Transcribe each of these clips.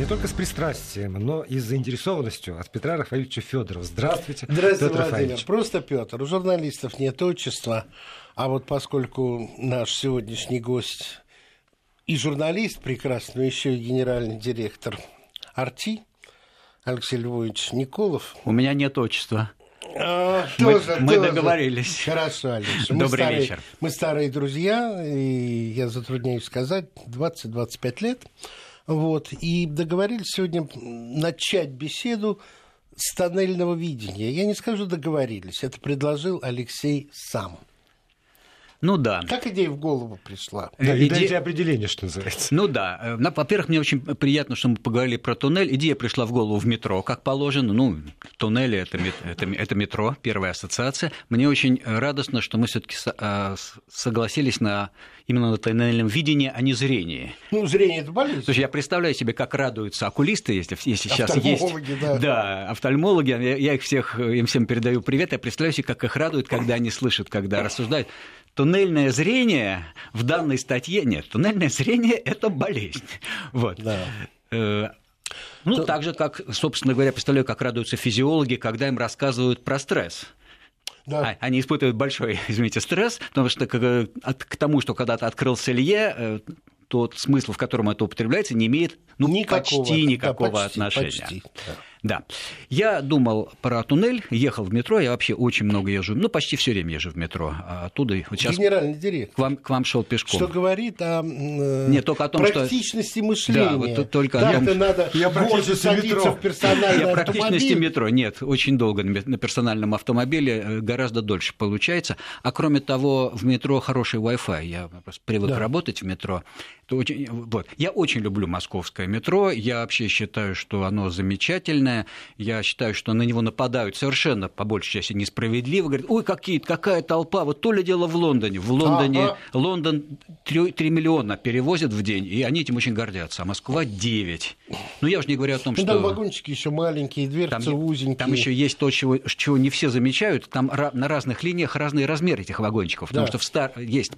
Не только с пристрастием, но и с заинтересованностью от Петра Рафаэльевича Федорова. Здравствуйте, Здравствуйте, Петр Владимир. Рафаэльевич. Просто Петр. У журналистов нет отчества, а вот поскольку наш сегодняшний гость и журналист прекрасный, но еще и генеральный директор Арти, Алексей Львович Николов. У меня нет отчества. А, мы, тоже, мы тоже. договорились. Хорошо, Алексей. Добрый старые, вечер. Мы старые друзья, и я затрудняюсь сказать, 20-25 лет. Вот, и договорились сегодня начать беседу с тоннельного видения. Я не скажу договорились, это предложил Алексей сам. Ну да. Как идея в голову пришла? Да, и Иде- дайте определение, что называется. Ну да. Э, на- Во-первых, мне очень приятно, что мы поговорили про туннель. Идея пришла в голову в метро, как положено. Ну, туннели это, это, это метро, первая ассоциация. Мне очень радостно, что мы все-таки согласились на именно на тоннельном видении, а не зрении. Ну, зрение это болезнь. Слушай, я представляю себе, как радуются окулисты, если, если сейчас есть... Офтальмологи, да. Да, офтальмологи, я, я их всех, им всем передаю привет, я представляю себе, как их радует, когда они слышат, когда рассуждают. Туннельное зрение в данной статье... Нет, туннельное зрение – это болезнь. Вот. Да. Э, Ну, То- так же, как, собственно говоря, представляю, как радуются физиологи, когда им рассказывают про стресс. Да. А, Они испытывают большой, извините, стресс, потому что к, от- к тому, что когда-то открылся Илье, э, тот смысл, в котором это употребляется, не имеет ну, Никакого, почти да, никакого почти, отношения. почти, да. Да. Я думал про туннель, ехал в метро, я вообще очень много езжу, ну, почти все время езжу в метро. А оттуда вот сейчас Генеральный директор. к вам, к вам шел пешком. Что говорит о э, Нет, только о том, что- практичности мышления. Да, вот тут только о Как том, это что- надо И о больше практичности садиться метро. в персональный Я практичности метро нет, очень долго на персональном автомобиле, э, гораздо дольше получается. А кроме того, в метро хороший Wi-Fi. Я просто привык Да. работать в метро. Это очень, вот. Я очень люблю московское метро. Я вообще считаю, что оно замечательное. Я считаю, что на него нападают совершенно, по большей части, несправедливо. Говорят, ой, какие, какая толпа. Вот то ли дело в Лондоне. В Лондоне Ага. Лондон 3, миллиона перевозят в день, и они этим очень гордятся. А Москва 9. Ну, я уже не говорю о том, Ну, что... там вагончики еще маленькие, дверцы Там, узенькие. там еще есть то, чего, чего не все замечают. Там на разных линиях разные размеры этих вагончиков. Потому Да. что в стар... есть,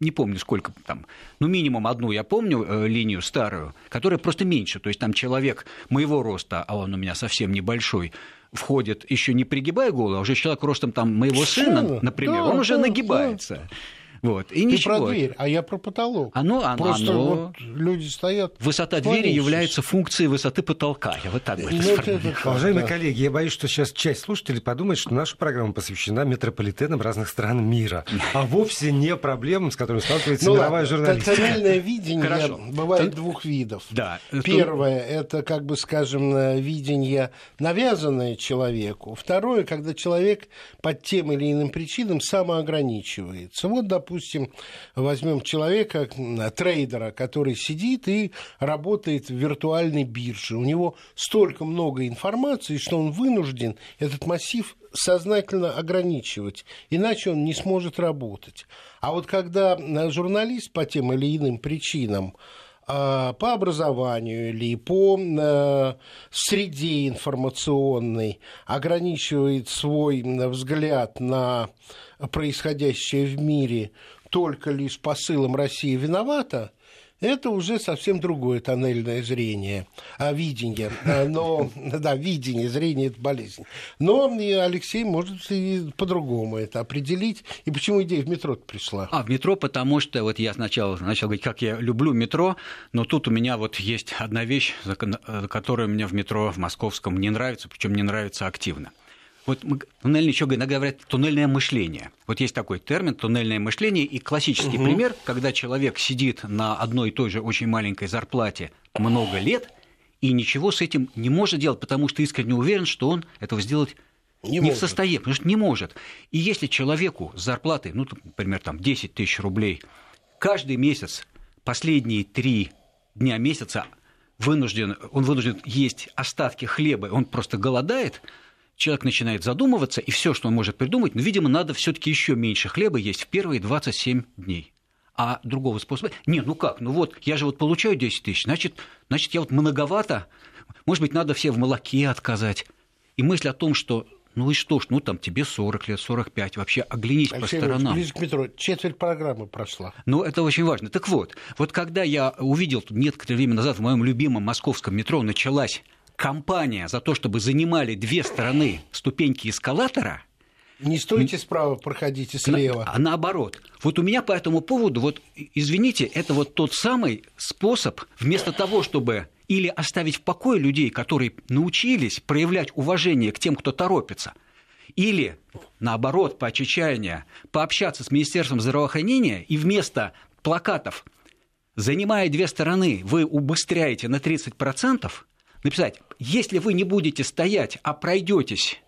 не помню сколько там, ну минимум одну я помню э, линию старую, которая просто меньше. То есть там человек моего роста, а он у меня совсем небольшой, входит еще не пригибая голову, а уже человек ростом там моего сына, например, Да, он уже да, нагибается. Вот. И Ты ничего. про дверь, а я про потолок. Оно, оно, Просто оно- вот люди стоят. Высота двери является функцией высоты потолка. Я вот так бы это Ну, это- Уважаемые да. коллеги, я боюсь, что сейчас часть слушателей подумает, что наша программа посвящена метрополитенам разных стран мира, а вовсе не проблемам, с которыми сталкивается Ну мировая журналистика. тоннельное видение Хорошо. бывает двух видов. Да. Первое – это, как бы скажем, э, видение, навязанное человеку. Второе, когда человек под тем или иным причинам самоограничивается. Вот, допустим, возьмем человека, трейдера, который сидит и работает в виртуальной бирже. У него столько много информации, что он вынужден этот массив сознательно ограничивать, иначе он не сможет работать. А вот когда э, журналист по тем или иным причинам а, по образованию или по э, среде информационной ограничивает свой взгляд на происходящее в мире только лишь посылом «Россия виновата», это уже совсем другое тоннельное зрение, а, видение. А, Но, да, видение, зрение – это болезнь. Но и Алексей может и по-другому это определить. И почему идея в метро пришла? А, в метро, потому что вот я сначала начал говорить, как я люблю метро, но тут у меня вот есть одна вещь, э, которая мне в метро в московском не нравится, причем не нравится активно. Вот мы- туннельное, еще иногда говорят туннельное мышление. Вот есть такой термин туннельное мышление, и классический пример, когда человек сидит на одной и той же очень маленькой зарплате много лет и ничего с этим не может делать, потому что искренне уверен, что он этого сделать Не не, может. в состоянии, потому что не может. И если человеку с зарплатой, ну, например, там 10 тысяч рублей, каждый месяц, последние три дня месяца вынужден, он вынужден есть остатки хлеба, он просто голодает, человек начинает задумываться, и все, что он может придумать, ну, видимо, надо все-таки еще меньше хлеба есть в первые 27 дней. А другого способа... Не, ну как, ну вот, я же вот получаю 10 тысяч, значит, значит, я вот многовато, может быть, надо все в молоке отказать. И мысль о том, что Ну и что ж, ну там тебе 40 лет, 45, вообще оглянись Алексей по сторонам. Ближе к метро, четверть программы прошла. Ну это очень важно. Так вот, вот когда я увидел некоторое время назад в моем любимом московском метро началась кампания за то, чтобы занимали две стороны ступеньки эскалатора, не стойте справа, проходите слева. А наоборот. Вот у меня по этому поводу, вот, извините, это вот тот самый способ, вместо того, чтобы или оставить в покое людей, которые научились проявлять уважение к тем, кто торопится, или, наоборот, по отчаянию, пообщаться с Министерством здравоохранения и вместо плакатов, занимая две стороны, вы убыстряете на 30%, написать, если вы не будете стоять, а пройдетесь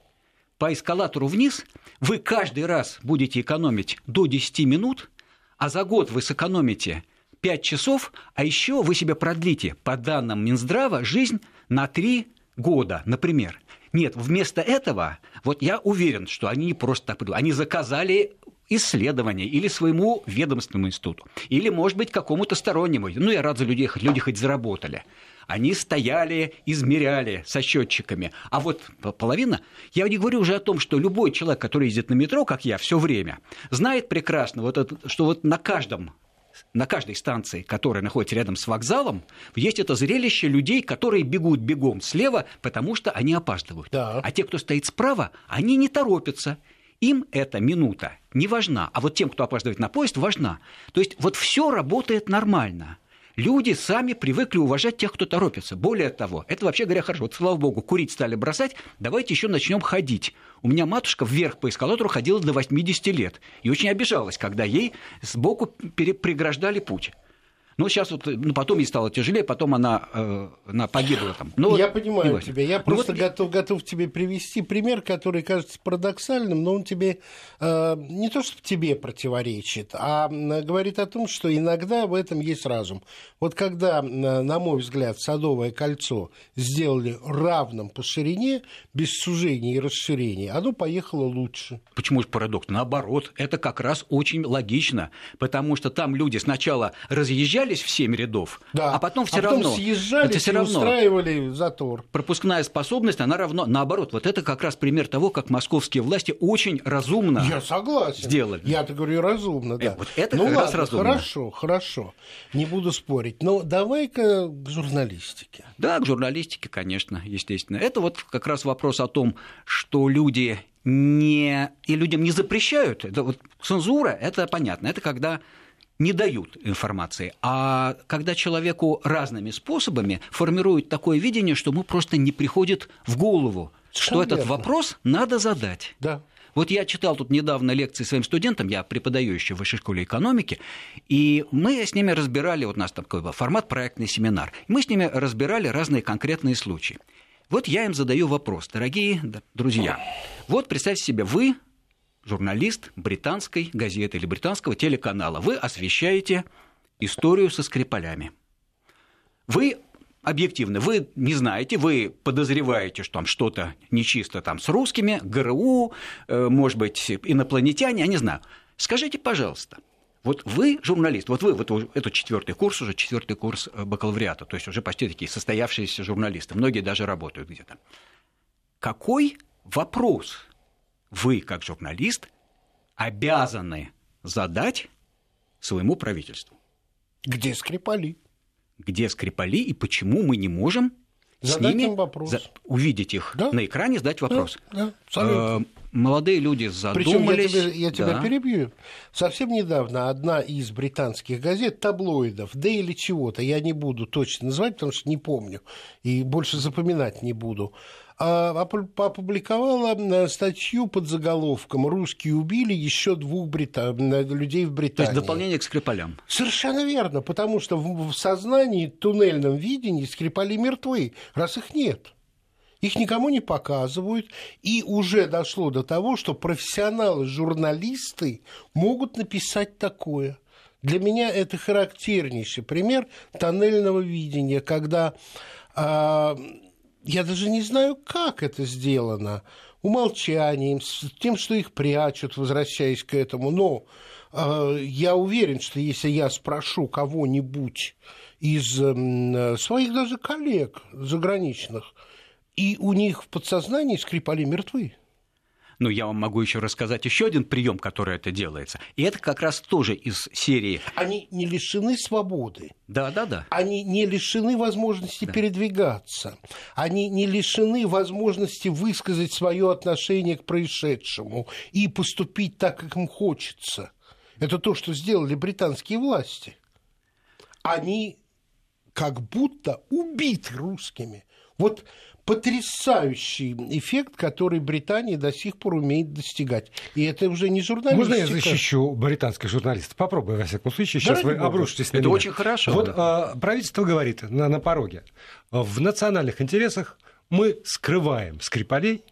по эскалатору вниз, вы каждый раз будете экономить до 10 минут, а за год вы сэкономите 5 часов, а еще вы себе продлите, по данным Минздрава, жизнь на 3 года, например. Нет, вместо этого, вот я уверен, что они не просто так придумали, они заказали исследование или своему ведомственному институту, или, может быть, какому-то стороннему. Ну, я рад за людей, люди хоть заработали. Они стояли, измеряли со счетчиками. А вот половина, я не говорю уже о том, что любой человек, который ездит на метро, как я, все время, знает прекрасно, вот это, что вот на каждом на каждой станции, которая находится рядом с вокзалом, есть это зрелище людей, которые бегут бегом слева, потому что они опаздывают. Да. А те, кто стоит справа, они не торопятся. Им эта минута не важна, а вот тем, кто опаздывает на поезд, важна. То есть вот все работает нормально люди сами привыкли уважать тех, кто торопится. Более того, это вообще говоря хорошо. Вот, слава богу, курить стали бросать, давайте еще начнем ходить. У меня матушка вверх по эскалатору ходила до 80 лет и очень обижалась, когда ей сбоку преграждали путь. Ну, сейчас вот, ну, потом ей стало тяжелее, потом она, э, она погибла там. Ну, я вот, понимаю тебя. Я ну, просто вот... готов, готов тебе привести пример, который кажется парадоксальным, но он тебе э, не то, что тебе противоречит, а говорит о том, что иногда в этом есть разум. Вот когда, на мой взгляд, Садовое кольцо сделали равным по ширине, без сужения и расширения, оно поехало лучше. Почему же парадокс? Наоборот, это как раз очень логично, потому что там люди сначала разъезжали, разъезжались в семь рядов, да. а потом все а равно... Съезжались это все равно устраивали затор. Пропускная способность, она равно... Наоборот, вот это как раз пример того, как московские власти очень разумно Я согласен. сделали. Я-то говорю разумно, да. Э, вот это ну как ладно, раз разумно. хорошо, хорошо. Не буду спорить. Но давай-ка к журналистике. Да, к журналистике, конечно, естественно. Это вот как раз вопрос о том, что люди не... и людям не запрещают. Это вот цензура, это понятно. Это когда не дают информации. А когда человеку разными способами формируют такое видение, что ему просто не приходит в голову, что этот вопрос надо задать. Да. Вот я читал тут недавно лекции своим студентам, я преподаю еще в высшей школе экономики, и мы с ними разбирали, вот у нас такой был формат проектный семинар, мы с ними разбирали разные конкретные случаи. Вот я им задаю вопрос, дорогие друзья, вот представьте себе, вы журналист британской газеты или британского телеканала. Вы освещаете историю со Скрипалями. Вы объективно, вы не знаете, вы подозреваете, что там что-то нечисто там с русскими, ГРУ, э, может быть, инопланетяне, я не знаю. Скажите, пожалуйста, вот вы журналист, вот вы, вот это четвертый курс уже, четвертый курс э, бакалавриата, то есть уже почти такие состоявшиеся журналисты, многие даже работают где-то. Какой вопрос вы, как журналист, обязаны задать своему правительству. Где Скрипали? Где Скрипали и почему мы не можем задать с ними вопрос. За... увидеть их да? на экране, задать вопрос. Да, да, молодые люди задумались. Причем я, тебя, я тебя да. перебью. Совсем недавно одна из британских газет, таблоидов, да или чего-то, я не буду точно называть, потому что не помню и больше запоминать не буду, опубликовала э, статью под заголовком «Русские убили еще двух брита... людей в Британии». То есть дополнение к Скрипалям. Совершенно верно, потому что в сознании, туннельном видении Скрипали мертвы, раз их нет. Их никому не показывают, и уже дошло до того, что профессионалы-журналисты могут написать такое. Для меня это характернейший пример тоннельного видения, когда э, я даже не знаю, как это сделано, умолчанием, с тем, что их прячут, возвращаясь к этому, но э, я уверен, что если я спрошу кого-нибудь из э, своих даже коллег заграничных, и у них в подсознании Скрипали мертвы. Но я вам могу еще рассказать еще один прием, который это делается. И это как раз тоже из серии. Они не лишены свободы. Да, да, да. Они не лишены возможности да. передвигаться. Они не лишены возможности высказать свое отношение к происшедшему и поступить так, как им хочется. Это то, что сделали британские власти. Они как будто убиты русскими. Вот потрясающий эффект, который Британия до сих пор умеет достигать. И это уже не журналистика. Можно я защищу британских журналистов? Попробую, во всяком случае. Сейчас да, вы обрушитесь на Это меня. очень хорошо. Вот да. а, правительство говорит на, на пороге. В национальных интересах мы скрываем Скрипалей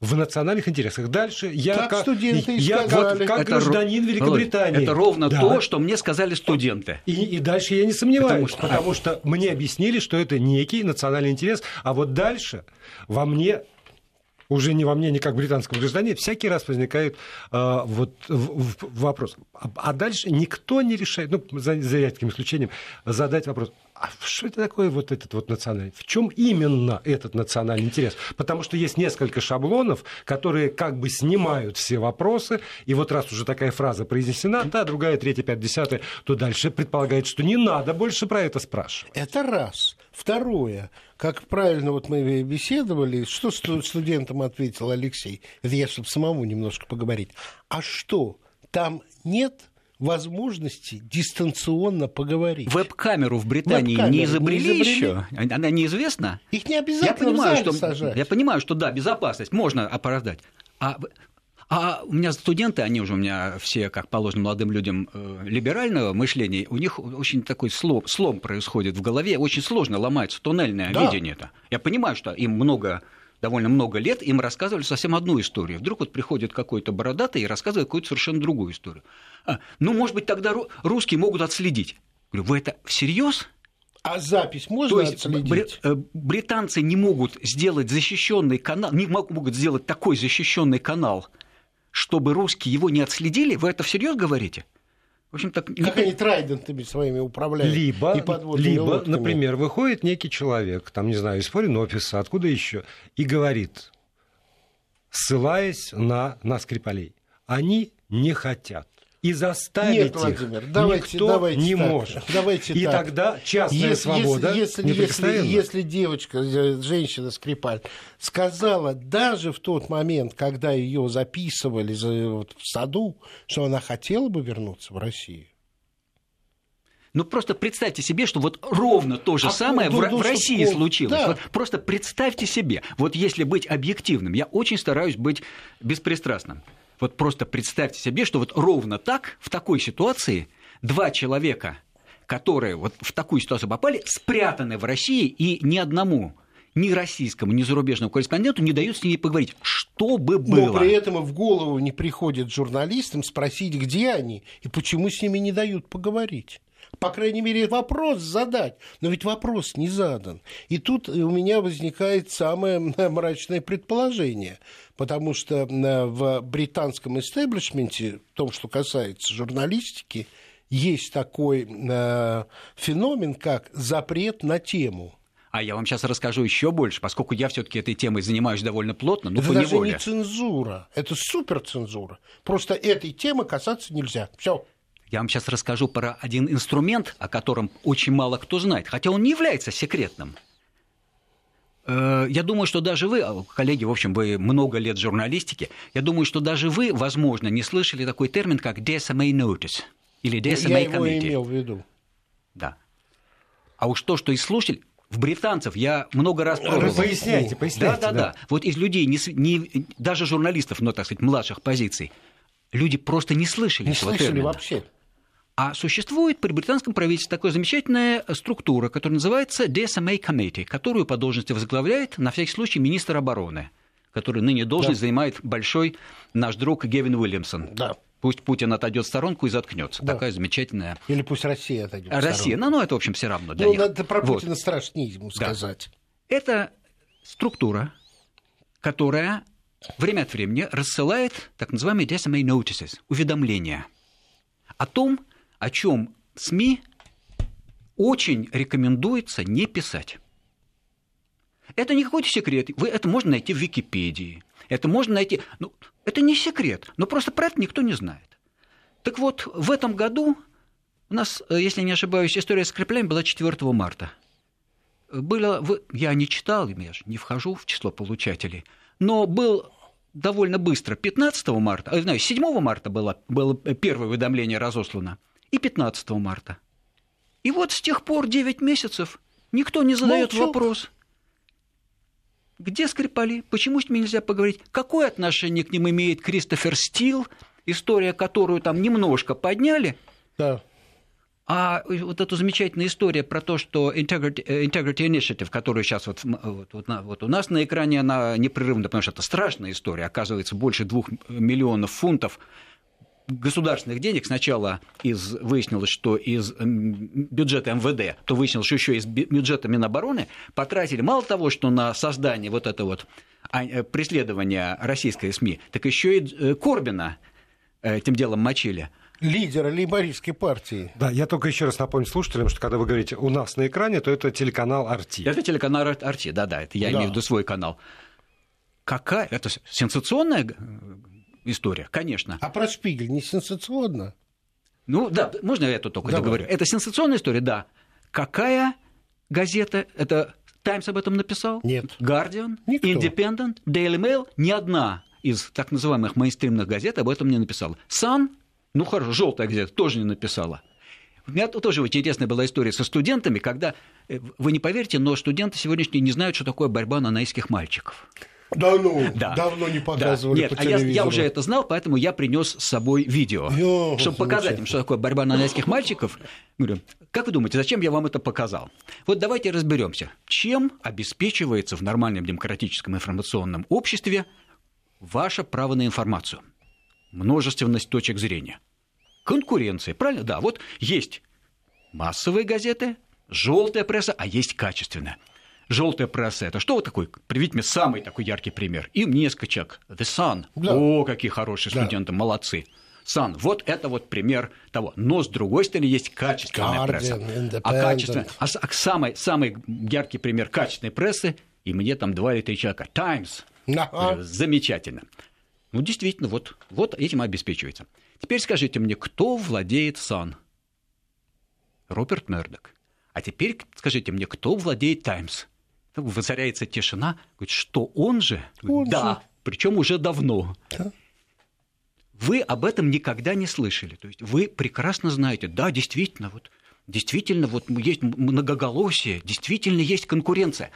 в национальных интересах. Дальше я как, как студенты я вот как это гражданин ро... Великобритании. Это ровно да. то, что мне сказали студенты. И, и дальше я не сомневаюсь, потому что... потому что мне объяснили, что это некий национальный интерес, а вот дальше во мне уже не во мне, не как британском гражданина, всякий раз возникает э, вот в, в, вопрос. А, а дальше никто не решает, ну, за, за редким исключением, задать вопрос, а что это такое вот этот вот национальный? В чем именно этот национальный интерес? Потому что есть несколько шаблонов, которые как бы снимают все вопросы, и вот раз уже такая фраза произнесена, да, другая, третья, пятая, десятая, то дальше предполагает, что не надо больше про это спрашивать. Это раз. Второе, как правильно вот мы беседовали, что студентам ответил Алексей, это я, чтобы самому немножко поговорить, а что, там нет возможности дистанционно поговорить. Веб-камеру в Британии Веб не изобрели, не изобрели еще? Она неизвестна? Их не обязательно я понимаю, что, сажать. Я понимаю, что да, безопасность, можно оправдать. А а у меня студенты, они уже у меня все, как положено молодым людям э, либерального мышления, у них очень такой слом, слом происходит в голове, очень сложно ломается туннельное да. видение. -то. Я понимаю, что им много довольно много лет, им рассказывали совсем одну историю. Вдруг вот приходит какой-то бородатый и рассказывает какую-то совершенно другую историю. А, ну, может быть, тогда русские могут отследить. Говорю, вы это всерьез? А запись можно То есть отследить? Э, британцы не могут сделать защищенный канал, не могут сделать такой защищенный канал, чтобы русские его не отследили? Вы это всерьез говорите? В общем, так, как они трайдентами своими управляют либо, и Либо, лодками. например, выходит некий человек, там, не знаю, из форин офиса, откуда еще, и говорит, ссылаясь на, на Скрипалей, они не хотят и заставить Нет, Владимир, их давайте, никто давайте не так, может. Давайте и так. тогда частная если, свобода если, если, если, если девочка, э, женщина Скрипаль сказала даже в тот момент, когда ее записывали вот, в саду, что она хотела бы вернуться в Россию, ну просто представьте себе, что вот ровно то же а самое в, в России он... случилось. Да. Вот просто представьте себе, вот если быть объективным, я очень стараюсь быть беспристрастным. Вот просто представьте себе, что вот ровно так, в такой ситуации, два человека, которые вот в такую ситуацию попали, спрятаны в России, и ни одному ни российскому, ни зарубежному корреспонденту не дают с ними поговорить. Что бы было? Но при этом в голову не приходит журналистам спросить, где они и почему с ними не дают поговорить по крайней мере, вопрос задать. Но ведь вопрос не задан. И тут у меня возникает самое мрачное предположение. Потому что э, в британском истеблишменте, в том, что касается журналистики, есть такой э, феномен, как запрет на тему. А я вам сейчас расскажу еще больше, поскольку я все-таки этой темой занимаюсь довольно плотно. Ну, это даже не цензура, это суперцензура. Просто этой темы касаться нельзя. Все. Я вам сейчас расскажу про один инструмент, о котором очень мало кто знает, хотя он не является секретным. Э, я думаю, что даже вы, коллеги, в общем, вы много лет журналистики, я думаю, что даже вы, возможно, не слышали такой термин, как DSMA Notice или DSMA я Committee. Я его имел в виду. Да. А уж то, что и слушали, в британцев я много раз пробовал. Поясняйте, поясняйте. Да, да, да. Вот из людей, не, не, даже журналистов, но, так сказать, младших позиций, люди просто не слышали не этого слышали термина. вообще. А существует при британском правительстве такая замечательная структура, которая называется DSMA Committee, которую по должности возглавляет, на всякий случай, министр обороны, который ныне должность да. занимает большой наш друг Гевин Уильямсон. Да. Пусть Путин отойдет в сторонку и заткнется. Да. Такая замечательная. Или пусть Россия отойдет. в Россия, ну, ну это, в общем, все равно для ну, них. Это про Путина вот. страшнее ему сказать. Да. Это структура, которая время от времени рассылает так называемые DSMA notices, уведомления о том, о чем СМИ очень рекомендуется не писать. Это не какой-то секрет. Вы, это можно найти в Википедии. Это можно найти... Ну, это не секрет, но просто про это никто не знает. Так вот, в этом году у нас, э, если не ошибаюсь, история с креплями была 4 марта. Было, я не читал, я же не вхожу в число получателей, но был довольно быстро, 15 марта, а, знаю, 7 марта было, было первое уведомление разослано, и 15 марта. И вот с тех пор 9 месяцев никто не задает вопрос. Где Скрипали? Почему с ними нельзя поговорить? Какое отношение к ним имеет Кристофер Стил, история, которую там немножко подняли? Да. А вот эту замечательную историю про то, что Integrity, э, Integrity Initiative, которую сейчас вот, вот, вот, вот у нас на экране, она непрерывна, потому что это страшная история, оказывается, больше двух миллионов фунтов государственных денег сначала из, выяснилось, что из бюджета МВД, то выяснилось, что еще из бюджета Минобороны потратили мало того, что на создание вот этого вот а, э, преследования российской СМИ, так еще и э, Корбина этим делом мочили лидера лейбористской партии. Да, я только еще раз напомню слушателям, что когда вы говорите «у нас на экране», то это телеканал «Арти». Это телеканал «Арти», да-да, это я да. имею в виду свой канал. Какая? Это сенсационная э, история, конечно. А про Шпигель не сенсационно? Ну да, можно я это только Давай. договорю? Это сенсационная история, да. Какая газета? Это Таймс об этом написал? Нет. Гардиан? Independent? Daily Mail? Ни одна из так называемых мейнстримных газет об этом не написала. Sun ну хорошо, желтая газета тоже не написала. У меня тоже очень интересная была история со студентами, когда, э, вы не поверите, но студенты сегодняшние не знают, что такое борьба нанайских мальчиков. Да ну, да. давно не показывали да. Нет, по а я, я уже это знал, поэтому я принес с собой видео, Ё, чтобы показать им, что такое борьба нанайских мальчиков. Говорю, как вы думаете, зачем я вам это показал? Вот давайте разберемся, чем обеспечивается в нормальном демократическом информационном обществе ваше право на информацию – множественность точек зрения. Конкуренция, правильно? Да, вот есть массовые газеты, желтая пресса, а есть качественная. Желтая пресса это что вот такой? Приведите мне самый такой яркий пример. Им несколько человек. The Sun. Да. О, какие хорошие студенты, да. молодцы. Sun. Вот это вот пример того. Но с другой стороны есть качественная Guardian, пресса. А качественная, а, а самый, самый яркий пример качественной прессы, и мне там два или три человека. Times. Ага. Замечательно. Ну, действительно, вот, вот этим обеспечивается. Теперь скажите мне, кто владеет Сан? Роберт Мердок. А теперь скажите мне, кто владеет Таймс? Воцаряется тишина. Говорит, что он же? Он да, же. причем уже давно. Да. Вы об этом никогда не слышали. То есть вы прекрасно знаете, да, действительно, вот, действительно, вот есть многоголосие, действительно есть конкуренция.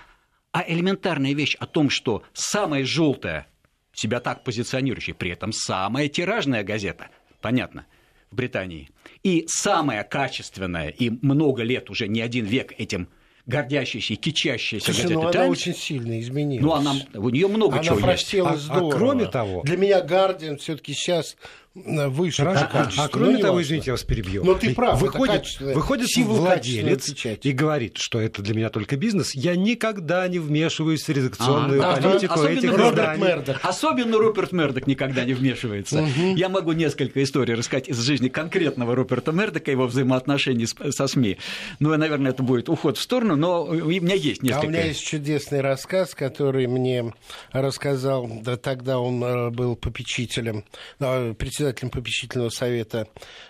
А элементарная вещь о том, что самая желтая себя так позиционирующий, при этом самая тиражная газета, понятно, в Британии, и самая качественная, и много лет уже, не один век этим гордящейся и кичащейся Слушай, газеты ну, она Times. очень сильно изменилась. Ну, она, у нее много она чего есть. А, здорово. А кроме того... Для меня Гардиан все таки сейчас выше Хорошо. по А, а кроме того, важно. извините, я вас перебью. Но ты прав, выходит, выходит владелец и говорит, что это для меня только бизнес. Я никогда не вмешиваюсь в редакционную а, политику особенно этих Роберт Мердок. Особенно Руперт Мердок никогда не вмешивается. Угу. Я могу несколько историй рассказать из жизни конкретного Руперта Мердока, его взаимоотношений со СМИ. Ну, наверное, это будет уход в сторону, но у меня есть несколько. А у меня есть чудесный рассказ, который мне рассказал, да тогда он э, был попечителем, председателем попечительного совета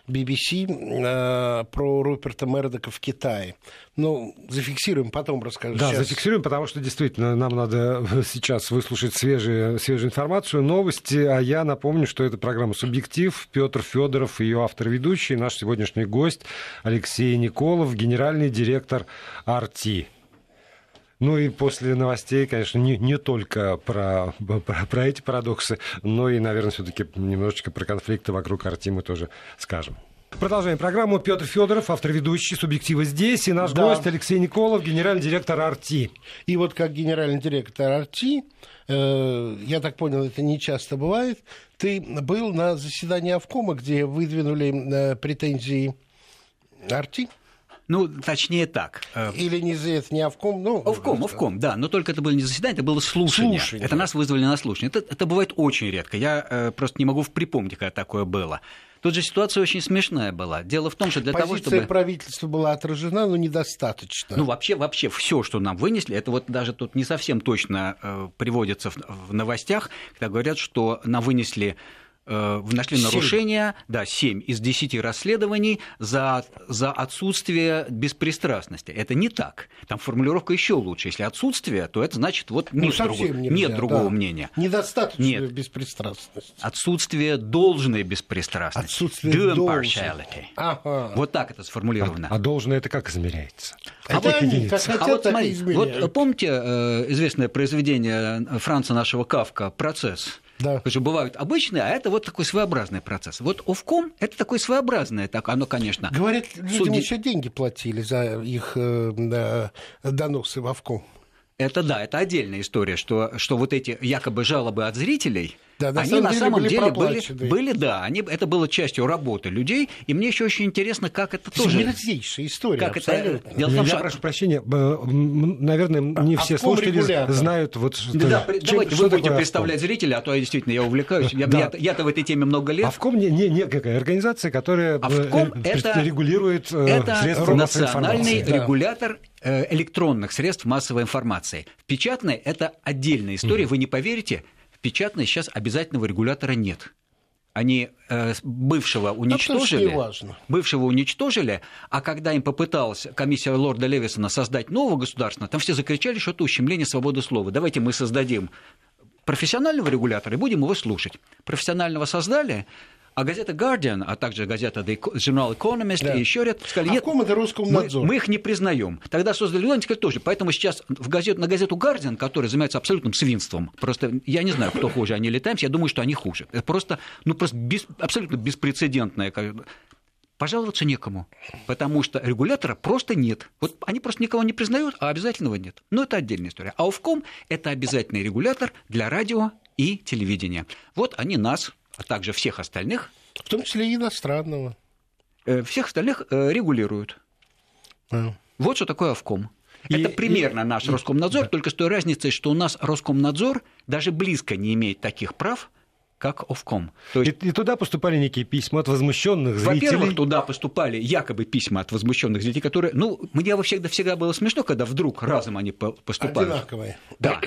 BBC э, про Руперта Мердока в Китае. Ну, зафиксируем, потом расскажу. Да, сейчас. зафиксируем, потому что действительно нам надо сейчас выслушать свежие, свежую информацию, новости. А я напомню, что это программа «Субъектив». Петр Федоров, ее автор-ведущий, наш сегодняшний гость Алексей Николов, генеральный директор «Арти». Ну и после новостей, конечно, не, не только про, про, про эти парадоксы, но и, наверное, все-таки немножечко про конфликты вокруг Арти мы тоже скажем. Продолжаем программу. Петр Федоров, автор ведущий «Субъектива» здесь, и наш да. гость Алексей Николов, генеральный директор «Арти». И вот как генеральный директор «Арти», э, я так понял, это не часто бывает, ты был на заседании Авкома, где выдвинули э, претензии «Арти»? Ну, точнее так. Э, Или не это не Овком, ну... Овком, Овком, да. Но только это было не заседание, это было слушание. слушание. Это нас вызвали на слушание. Это, это бывает очень редко. Я э, просто не могу припомнить, когда такое было. Тут же ситуация очень смешная была. Дело в том, что для Позиция того, чтобы... правительства была отражена, но недостаточно. Ну, вообще, вообще все, что нам вынесли, это вот даже тут не совсем точно э, приводится в, в новостях, когда говорят, что нам вынесли Э, нашли 7. нарушения, да, 7 из 10 расследований за, за отсутствие беспристрастности. Это не так. Там формулировка еще лучше. Если отсутствие, то это значит, вот нет, ну, другого, нельзя, нет другого да. мнения. Недостаточная нет. беспристрастность. Отсутствие должной беспристрастности. Отсутствие должной. Ага. Вот так это сформулировано. А, а должное это как измеряется? А, вот, они, как хотят, а вот, смотри, вот помните э, известное произведение Франца нашего Кавка «Процесс»? Да. Потому что бывают обычные, а это вот такой своеобразный процесс. Вот Овком это такое своеобразное, так оно, конечно. Говорят, людям суди... еще деньги платили за их э, доносы в Овком. Это да, это отдельная история, что, что вот эти якобы жалобы от зрителей, да, на они самом на деле самом были деле были, были, да, они, это было частью работы людей, и мне еще очень интересно, как это, это тоже... Мерзейшая история, как абсолютно. Это... Дело в том, Я что... прошу прощения, наверное, не а все слушатели регулятор? знают, вот, что, да, чем, давайте что вы будете представлять зрителя, а то я действительно я увлекаюсь. Я, да. я, то в этой теме много лет. А в ком не, не некая организация, которая Авком э, это, регулирует э, это средства национальный регулятор Э, электронных средств массовой информации. В печатной это отдельная история, угу. вы не поверите, печатной сейчас обязательного регулятора нет. Они э, бывшего уничтожили, бывшего уничтожили, а когда им попыталась комиссия лорда Левисона создать нового государства, там все закричали, что это ущемление свободы слова. Давайте мы создадим профессионального регулятора и будем его слушать. Профессионального создали, а газета Guardian, а также газета The Journal Economist да. и еще ряд сказали, нет, а это Роскомнадзор? Мы, мы их не признаем. Тогда создали сказали тоже. Поэтому сейчас в газет, на газету Guardian, которая занимается абсолютным свинством, просто я не знаю, кто хуже, они или Таймс, я думаю, что они хуже. Это просто, ну, просто без, абсолютно беспрецедентное пожаловаться некому, потому что регулятора просто нет. Вот они просто никого не признают, а обязательного нет. Но это отдельная история. А Овком – это обязательный регулятор для радио и телевидения. Вот они нас а также всех остальных... В том числе и иностранного. Э, всех остальных э, регулируют. А. Вот что такое Овком. И, Это примерно и, наш Роскомнадзор, да. только с той разницей, что у нас Роскомнадзор даже близко не имеет таких прав, как Овком. То есть... и, и туда поступали некие письма от возмущенных зрителей. Во-первых, туда поступали якобы письма от возмущенных зрителей, которые, ну, мне всегда, всегда было смешно, когда вдруг разом они поступают. Одинаковые. Да.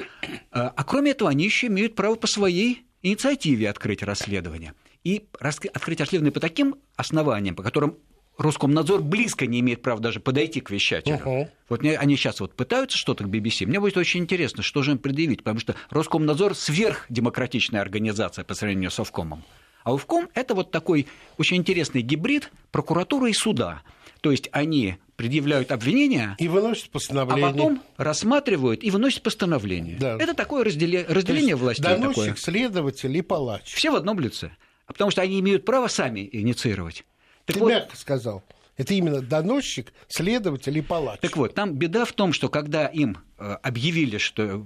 А, а кроме этого, они еще имеют право по своей инициативе открыть расследование. И открыть расследование по таким основаниям, по которым Роскомнадзор близко не имеет права даже подойти к вещателю. Uh-huh. Вот они сейчас вот пытаются что-то к BBC. Мне будет очень интересно, что же им предъявить, потому что Роскомнадзор сверхдемократичная организация по сравнению с Овкомом. А Овком – это вот такой очень интересный гибрид прокуратуры и суда. То есть они предъявляют обвинения и выносят постановление, а потом рассматривают и выносят постановление. Да. Это такое разделение, разделение властей. Доносчик, такое. следователь и палач. Все в одном лице. А потому что они имеют право сами инициировать. Так Ты вот, мягко сказал. Это именно доносчик, следователь и палач. Так вот, там беда в том, что когда им э, объявили, что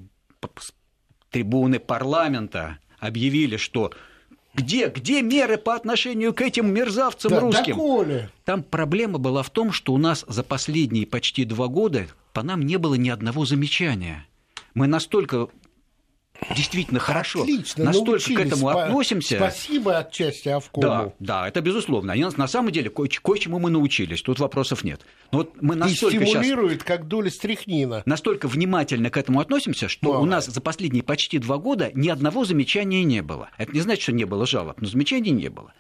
трибуны парламента объявили, что где, где меры по отношению к этим мерзавцам да, русским? Доколе. Там проблема была в том, что у нас за последние почти два года по нам не было ни одного замечания. Мы настолько действительно хорошо, Отлично, настолько к этому Спа- относимся. Спасибо отчасти Авкому. Да, да, это безусловно. Они, на самом деле ко- кое-чему мы научились, тут вопросов нет. Но вот мы настолько И стимулирует, сейчас, как доля стрихнина. Настолько внимательно к этому относимся, что Мало. у нас за последние почти два года ни одного замечания не было. Это не значит, что не было жалоб, но замечаний не было.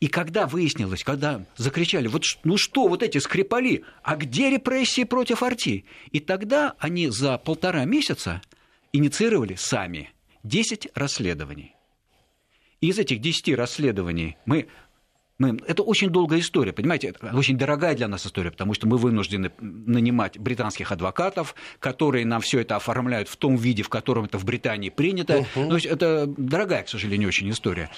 И когда выяснилось, когда закричали, вот ну что, вот эти скрипали, а где репрессии против Арти? И тогда они за полтора месяца инициировали сами 10 расследований. Из этих 10 расследований мы мы, это очень долгая история, понимаете, это очень дорогая для нас история, потому что мы вынуждены нанимать британских адвокатов, которые нам все это оформляют в том виде, в котором это в Британии принято. Uh-huh. То есть это дорогая, к сожалению, очень история.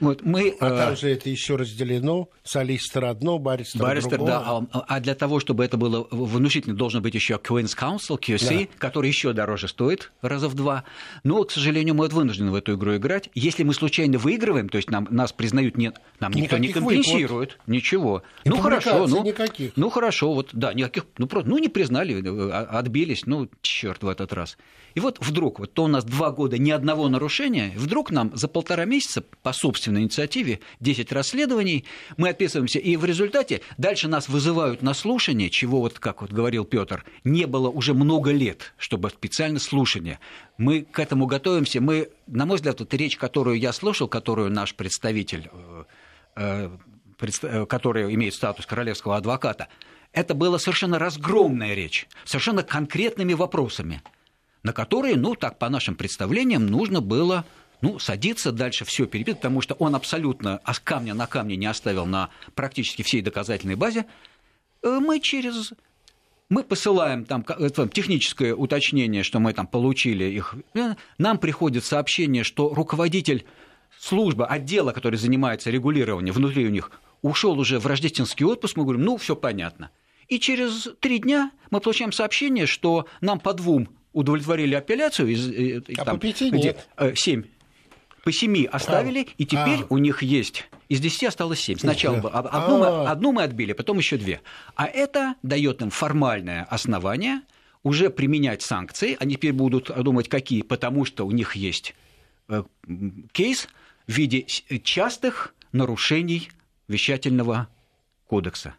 Вот мы, а э... там же это еще разделено, солистер одно, баристер, баристер другое. да, а, а для того, чтобы это было внушительно, должен быть еще Queen's Council, QC, да. который еще дороже стоит, раза в два. Но, к сожалению, мы вынуждены в эту игру играть. Если мы случайно выигрываем, то есть нам, нас признают, нет, нам никто никаких не компенсирует, выплат. ничего. И ну хорошо, ну, никаких. ну хорошо, вот, да, никаких, ну просто, ну не признали, э, а, отбились, ну черт в этот раз. И вот вдруг, вот то у нас два года ни одного нарушения, вдруг нам за полтора месяца по собственному собственной инициативе, 10 расследований, мы отписываемся, и в результате дальше нас вызывают на слушание, чего, вот как вот говорил Петр, не было уже много лет, чтобы специально слушание. Мы к этому готовимся, мы, на мой взгляд, вот речь, которую я слушал, которую наш представитель э, э, который имеет статус королевского адвоката, это была совершенно разгромная речь, совершенно конкретными вопросами, на которые, ну, так, по нашим представлениям, нужно было ну, садиться дальше, все перебить, потому что он абсолютно а камня на камне не оставил на практически всей доказательной базе. Э, мы через мы посылаем там техническое уточнение, что мы там получили их. Э, нам приходит сообщение, что руководитель службы, отдела, который занимается регулированием внутри у них, ушел уже в рождественский отпуск. Мы говорим, ну, все понятно. И через три дня мы получаем сообщение, что нам по двум удовлетворили апелляцию. Из, э, а там, по пяти нет. Э, семь. По семи оставили, а. и теперь а. у них есть из десяти осталось семь. Сначала бы одну, мы, а. одну мы отбили, потом еще две. А это дает им формальное основание уже применять санкции. Они теперь будут думать, какие, потому что у них есть э, кейс в виде частых нарушений вещательного кодекса.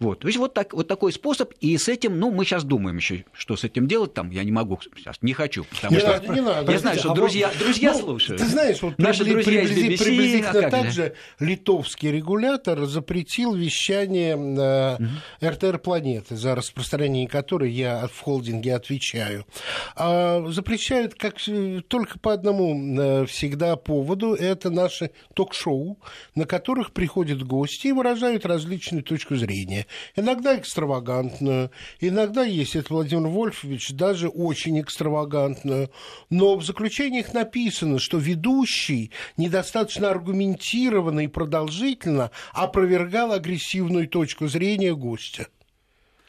Вот. То есть вот, так, вот такой способ, и с этим, ну, мы сейчас думаем еще, что с этим делать, там, я не могу сейчас, не хочу, потому не что надо, не надо, я знаю, что а друзья, друзья ну, слушают. Ты знаешь, вот Наши прибли, друзья приблизи, BBC, приблизительно а так же литовский регулятор запретил вещание угу. РТР «Планеты», за распространение которой я в холдинге отвечаю. А запрещают как только по одному э, всегда поводу, это наши ток-шоу, на которых приходят гости и выражают различную точку зрения иногда экстравагантную, иногда, есть это Владимир Вольфович, даже очень экстравагантную, но в заключениях написано, что ведущий недостаточно аргументированно и продолжительно опровергал агрессивную точку зрения гостя.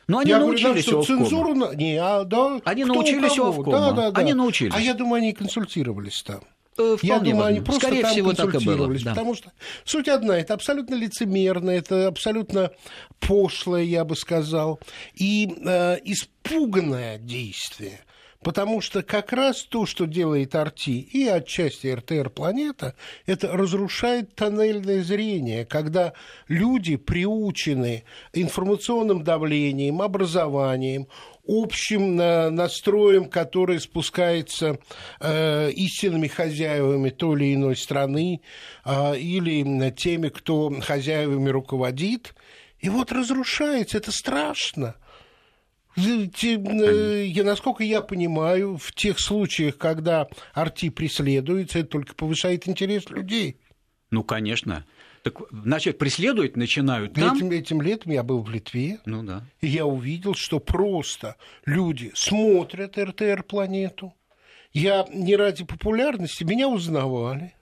Но они я научились говорю, да, что цензуру... Не, а, да, они научились у да, да, да. Они научились. А я думаю, они консультировались там. Э, вполне Я думаю, возможно. они просто Скорее там всего, так и было. Да. Потому что суть одна, это абсолютно лицемерно, это абсолютно пошлое, я бы сказал, и э, испуганное действие. Потому что как раз то, что делает Арти и отчасти РТР «Планета», это разрушает тоннельное зрение, когда люди приучены информационным давлением, образованием, общим настроем, который спускается э, истинными хозяевами той или иной страны э, или теми, кто хозяевами руководит. И вот разрушается, это страшно. Э, я, насколько я понимаю, в тех случаях, когда арти преследуется, это только повышает интерес людей. Ну, конечно. Так, значит, преследовать начинают там. Этим, этим летом я был в Литве, ну, да. и я увидел, что просто люди смотрят РТР-планету. Я не ради популярности, меня узнавали.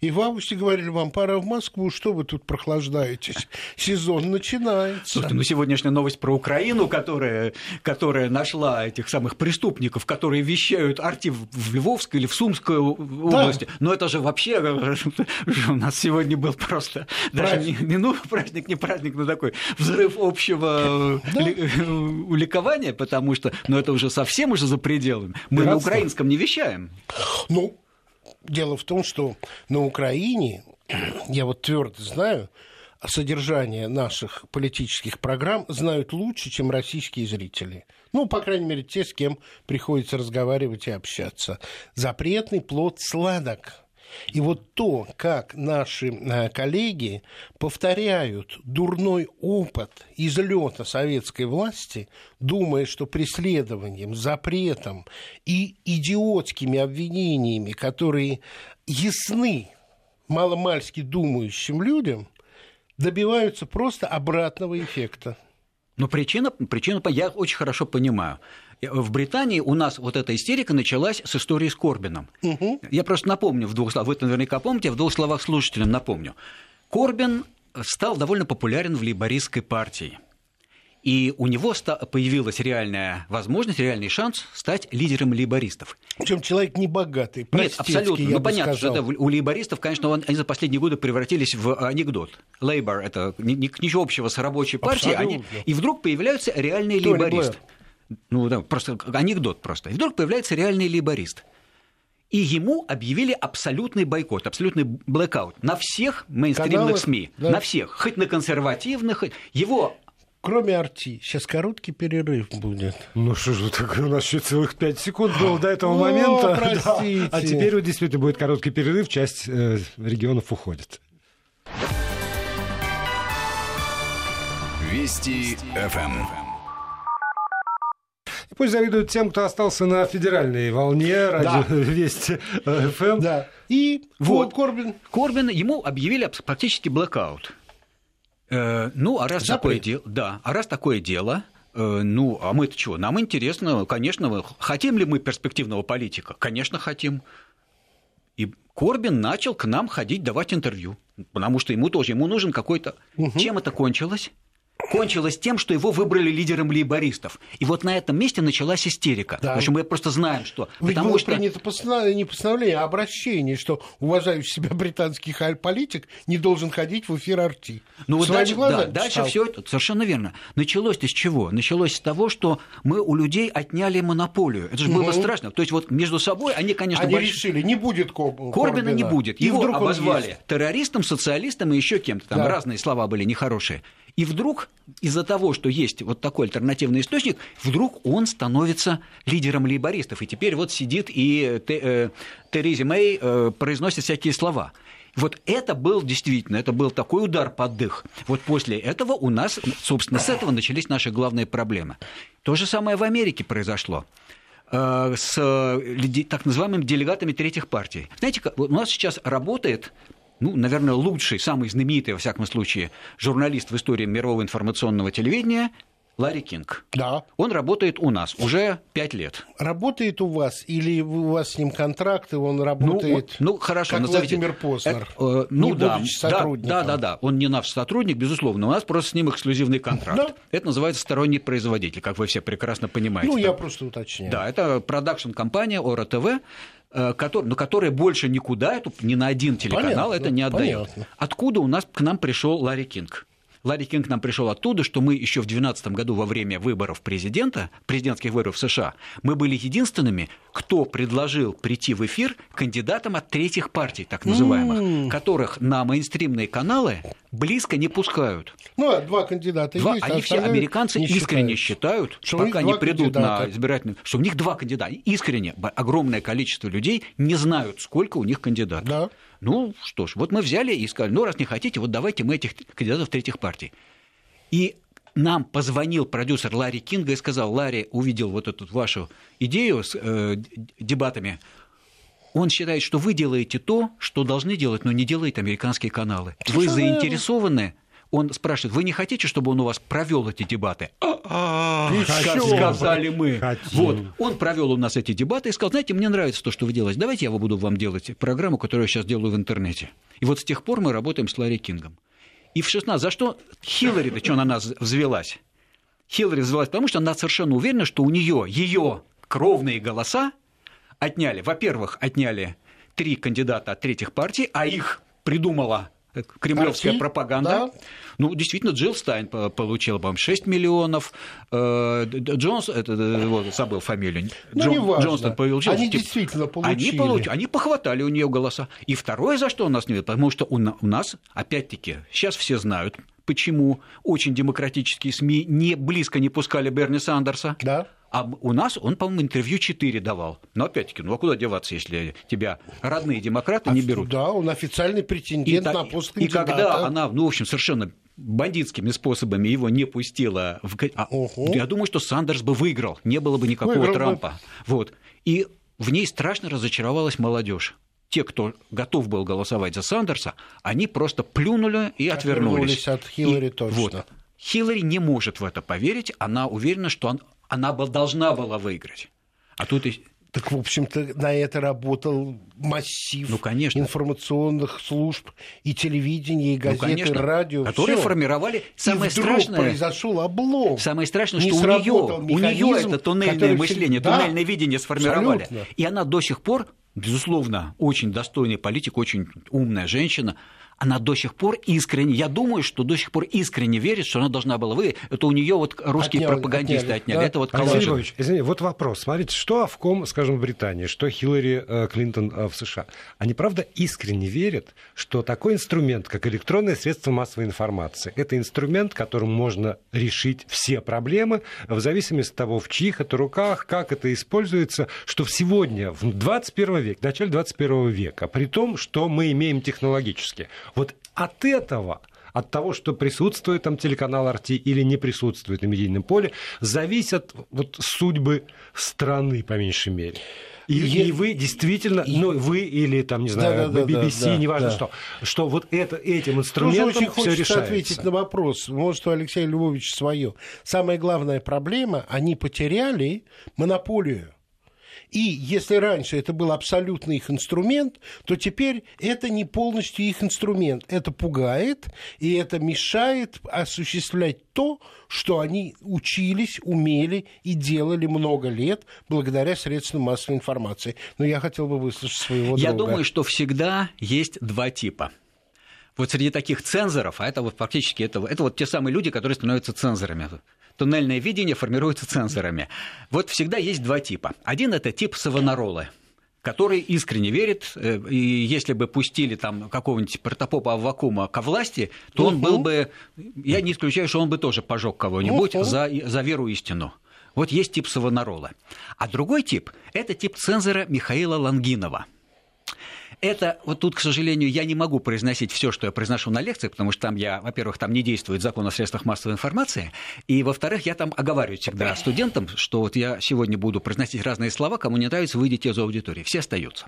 И в августе говорили, вам пора в Москву, что вы тут прохлаждаетесь? Сезон начинается. Слушайте, ну сегодняшняя новость про Украину, которая, которая нашла этих самых преступников, которые вещают арти в Львовской или в Сумской области. Да. Но это же вообще у нас сегодня был просто даже не, не ну, праздник, не праздник, но такой взрыв общего да. ликования, потому что ну, это уже совсем уже за пределами. Мы Братство. на украинском не вещаем. Ну, Дело в том, что на Украине, я вот твердо знаю, содержание наших политических программ знают лучше, чем российские зрители. Ну, по крайней мере, те, с кем приходится разговаривать и общаться. Запретный плод сладок. И вот то, как наши э, коллеги повторяют дурной опыт излета советской власти, думая, что преследованием, запретом и идиотскими обвинениями, которые ясны маломальски думающим людям, добиваются просто обратного эффекта. Но причина, причина я очень хорошо понимаю. В Британии у нас вот эта истерика началась с истории с Корбином. Угу. Я просто напомню в двух словах, вы это наверняка помните, в двух словах слушателям напомню. Корбин стал довольно популярен в лейбористской партии. И у него появилась реальная возможность, реальный шанс стать лидером лейбористов. Причем человек не богатый, Нет, абсолютно. Ну, понятно, сказал. что это у лейбористов, конечно, они за последние годы превратились в анекдот. Лейбор – это ничего общего с рабочей партией. Они, и вдруг появляются реальные Тони лейбористы. Блэр. Ну да, просто анекдот просто. И вдруг появляется реальный лейборист. и ему объявили абсолютный бойкот, абсолютный блэкаут на всех мейнстримных Каналы, СМИ, да. на всех, хоть на консервативных, его Кроме арти. Сейчас короткий перерыв будет. Ну что же, так у нас еще целых пять секунд было до этого О, момента. Простите. Да. А теперь вот действительно будет короткий перерыв, часть э, регионов уходит. Вести ФМ. И пусть завидуют тем, кто остался на федеральной волне радио да. Вести ФМ. Да. И вот Корбин. Корбин, ему объявили практически блокаут. Э, ну, а раз Запрет. такое дело, да, а раз такое дело, э, ну, а мы-то чего? Нам интересно, конечно, хотим ли мы перспективного политика? Конечно, хотим. И Корбин начал к нам ходить, давать интервью, потому что ему тоже, ему нужен какой-то... Угу. Чем это кончилось? Кончилось тем, что его выбрали лидером лейбористов. И вот на этом месте началась истерика. Да. Потому мы просто знаем, что... Ведь потому было что... принято постановление, не постановление, а обращение, что уважающий себя британский политик не должен ходить в эфир Арти. Ну вот дальше, да, дальше все это совершенно верно. Началось-то с чего? Началось с того, что мы у людей отняли монополию. Это же угу. было страшно. То есть вот между собой они, конечно... Они больш... решили, не будет Корбина. Корбина не будет. Его обозвали террористом, социалистом и еще кем-то. Там да. разные слова были нехорошие. И вдруг из-за того, что есть вот такой альтернативный источник, вдруг он становится лидером лейбористов. И теперь вот сидит и э, Терези Мэй э, произносит всякие слова. Вот это был действительно, это был такой удар под дых. Вот после этого у нас, собственно, с этого начались наши главные проблемы. То же самое в Америке произошло э, с так называемыми делегатами третьих партий. Знаете, у нас сейчас работает ну, наверное, лучший, самый знаменитый, во всяком случае, журналист в истории мирового информационного телевидения Ларри Кинг. Да. Он работает у нас уже пять лет. Работает у вас или у вас с ним контракт, и он работает ну, ну хорошо, как назовите. Владимир Познер, это, э, ну, да, сотрудником. Да, да, да, он не наш сотрудник, безусловно, у нас просто с ним эксклюзивный контракт. Да. Это называется сторонний производитель, как вы все прекрасно понимаете. Ну, я просто уточняю. Да, это продакшн-компания Ора Э, который, но которая больше никуда, эту, ни на один телеканал понятно, это не отдает. Понятно. Откуда у нас к нам пришел Ларри Кинг? Ларри Кинг нам пришел оттуда, что мы еще в 2012 году во время выборов президента, президентских выборов в США, мы были единственными, кто предложил прийти в эфир кандидатам от третьих партий, так называемых, mm. которых на мейнстримные каналы близко не пускают. Ну, а два кандидата два, есть. Они все американцы искренне считают, что пока не придут кандидата. на избирательный, что у них два кандидата. Искренне огромное количество людей не знают, сколько у них кандидатов. Да. Ну что ж, вот мы взяли и сказали, ну раз не хотите, вот давайте мы этих кандидатов третьих партий. И нам позвонил продюсер Ларри Кинга и сказал, Ларри увидел вот эту вашу идею с э, дебатами, он считает, что вы делаете то, что должны делать, но не делают американские каналы. Вы заинтересованы он спрашивает, вы не хотите, чтобы он у вас провел эти дебаты? А, сказали мы. Вот. Он провел у нас эти дебаты и сказал, знаете, мне нравится то, что вы делаете. Давайте я буду вам делать программу, которую я сейчас делаю в интернете. И вот с тех пор мы работаем с Ларри Кингом. И в 16 за что Хиллари-то что на нас взвелась? Хиллари взвелась, потому что она совершенно уверена, что у нее ее кровные голоса отняли. Во-первых, отняли три кандидата от третьих партий, а их придумала кремлевская Арти? пропаганда. Да. Ну, действительно, Джилл Стайн получил, по-моему, 6 миллионов. Э, Джонс, это, вот, забыл фамилию. Ну, Джон, неважно. Джонстон получил. Они типа, действительно получили. Они, получ, они похватали у нее голоса. И второе, за что у нас не видит, потому что у нас, опять-таки, сейчас все знают, почему очень демократические СМИ не близко не пускали Берни Сандерса. Да. А у нас он, по-моему, интервью 4 давал. Но опять-таки, ну а куда деваться, если тебя родные демократы а, не берут? Да, он официальный претендент и, на пост. И когда она, ну, в общем, совершенно бандитскими способами его не пустила, в... а, угу. я думаю, что Сандерс бы выиграл, не было бы никакого выиграл Трампа. Бы. Вот. И в ней страшно разочаровалась молодежь те, кто готов был голосовать за Сандерса, они просто плюнули и отвернулись. Отвернулись от Хиллари и, точно. Вот. Хиллари не может в это поверить, она уверена, что он, она должна была выиграть. А тут так, в общем-то, на это работал массив ну, конечно. информационных служб и телевидения, и ну, газеты, ну, конечно. и радио. Которые всё. формировали самое и вдруг страшное. произошел облом. Самое страшное, что у нее, у нее это туннельное мышление, всегда... туннельное видение сформировали. Абсолютно. И она до сих пор, безусловно, очень достойный политик, очень умная женщина, она до сих пор искренне, я думаю, что до сих пор искренне верит, что она должна была. Вы, это у нее вот русские отняли, пропагандисты отняли. отняли. Да? Это вот Алексей Львович, извини, вот вопрос. Смотрите, что Авком, скажем, в Британии, что Хиллари э, Клинтон э, в США. Они, правда, искренне верят, что такой инструмент, как электронное средство массовой информации, это инструмент, которым можно решить все проблемы в зависимости от того, в чьих это руках, как это используется, что сегодня, в 21 веке, в начале 21 века, при том, что мы имеем технологически, вот от этого от того, что присутствует там телеканал RT или не присутствует на медийном поле, зависят вот судьбы страны, по меньшей мере. И, я... и вы действительно, и... ну, вы или там, не знаю, да, да, BBC, да, да, неважно да. что, что вот это, этим инструментом очень все решается. ответить на вопрос, может, у Алексея Львовича свое. Самая главная проблема, они потеряли монополию и если раньше это был абсолютно их инструмент, то теперь это не полностью их инструмент. Это пугает, и это мешает осуществлять то, что они учились, умели и делали много лет благодаря средствам массовой информации. Но я хотел бы выслушать своего я друга. Я думаю, что всегда есть два типа вот среди таких цензоров, а это вот фактически это, это вот те самые люди, которые становятся цензорами туннельное видение формируется цензорами. Вот всегда есть два типа. Один – это тип Савонаролы который искренне верит, э, и если бы пустили там какого-нибудь протопопа Аввакума ко власти, то он был бы, я не исключаю, что он бы тоже пожег кого-нибудь за, за веру истину. Вот есть тип Савонарола. А другой тип – это тип цензора Михаила Лангинова – это вот тут, к сожалению, я не могу произносить все, что я произношу на лекциях, потому что там я, во-первых, там не действует закон о средствах массовой информации, и, во-вторых, я там оговариваю всегда студентам, что вот я сегодня буду произносить разные слова, кому не нравится, выйдите из аудитории. Все остаются.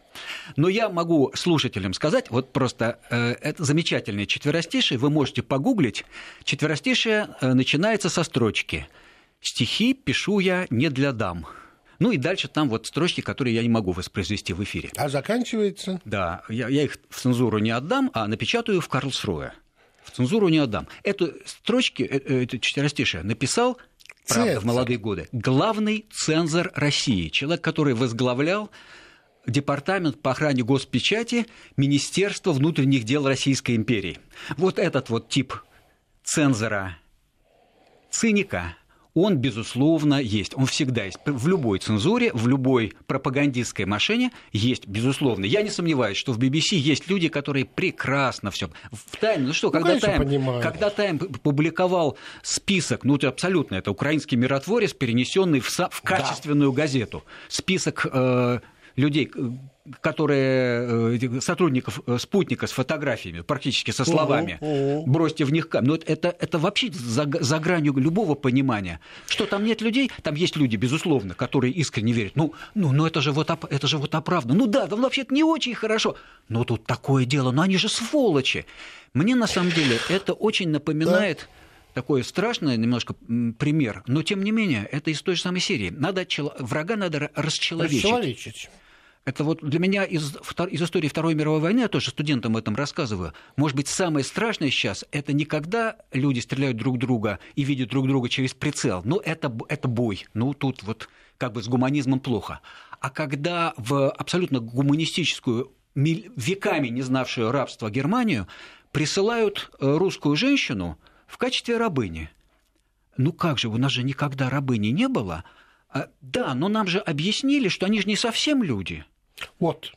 Но я могу слушателям сказать, вот просто э, это замечательное четверостишие, вы можете погуглить. Четверостишие э, начинается со строчки «Стихи пишу я не для дам». Ну и дальше там вот строчки, которые я не могу воспроизвести в эфире. А заканчивается? Да, я, я их в цензуру не отдам, а напечатаю в Карлсруэ. В цензуру не отдам. Эту строчки, э, э, это четверостишее написал правда, в молодые годы. Главный цензор России, человек, который возглавлял Департамент по охране госпечати Министерства внутренних дел Российской империи. Вот этот вот тип цензора циника, он, безусловно, есть. Он всегда есть. В любой цензуре, в любой пропагандистской машине есть, безусловно. Я не сомневаюсь, что в BBC есть люди, которые прекрасно все. В Тайме, ну что, ну, когда, Тайм, когда Тайм публиковал список, ну это абсолютно, это украинский миротворец, перенесенный в, в качественную да. газету. Список э, людей, которые э, сотрудников э, спутника с фотографиями, практически со словами, угу, угу. бросьте в них камень. Но это, это вообще за, за гранью любого понимания. Что там нет людей, там есть люди, безусловно, которые искренне верят. Ну, ну, ну это же вот, это же вот оправдано. Ну да, да вообще-то не очень хорошо. Но тут такое дело, но они же сволочи. Мне на самом деле это очень напоминает... Такой страшный немножко пример, но тем не менее, это из той же самой серии. Надо, врага надо расчеловечить. расчеловечить. Это вот для меня из, из истории Второй мировой войны, я тоже студентам этом рассказываю, может быть, самое страшное сейчас, это не когда люди стреляют друг друга и видят друг друга через прицел, ну, это, это бой, ну, тут вот как бы с гуманизмом плохо, а когда в абсолютно гуманистическую, веками не знавшую рабство Германию, присылают э, русскую женщину в качестве рабыни. Ну как же, у нас же никогда рабыни не было. А, да, но нам же объяснили, что они же не совсем люди. Вот.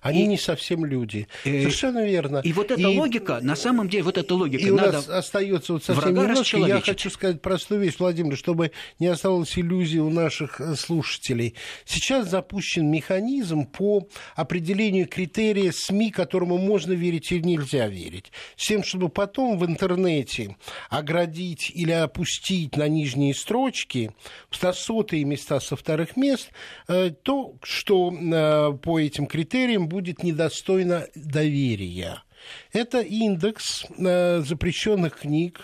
Они и, не совсем люди. Э, Совершенно верно. И вот эта и, логика, на самом деле, вот эта логика. И надо у нас остается вот совсем немножко. Я хочу сказать простую вещь, Владимир, чтобы не осталось иллюзии у наших э, слушателей. Сейчас запущен механизм по определению критерия СМИ, которому можно верить или нельзя верить. С тем, чтобы потом в интернете оградить или опустить на нижние строчки на сотые места со вторых мест э, то, что по этим критериям критериям будет недостойно доверия. Это индекс э, запрещенных книг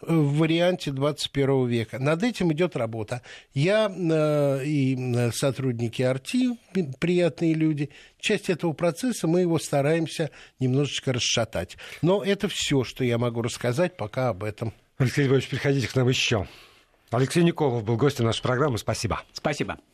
в варианте 21 века. Над этим идет работа. Я э, и сотрудники Арти, приятные люди, часть этого процесса мы его стараемся немножечко расшатать. Но это все, что я могу рассказать пока об этом. Алексей Львович, приходите к нам еще. Алексей Николов был гостем нашей программы. Спасибо. Спасибо.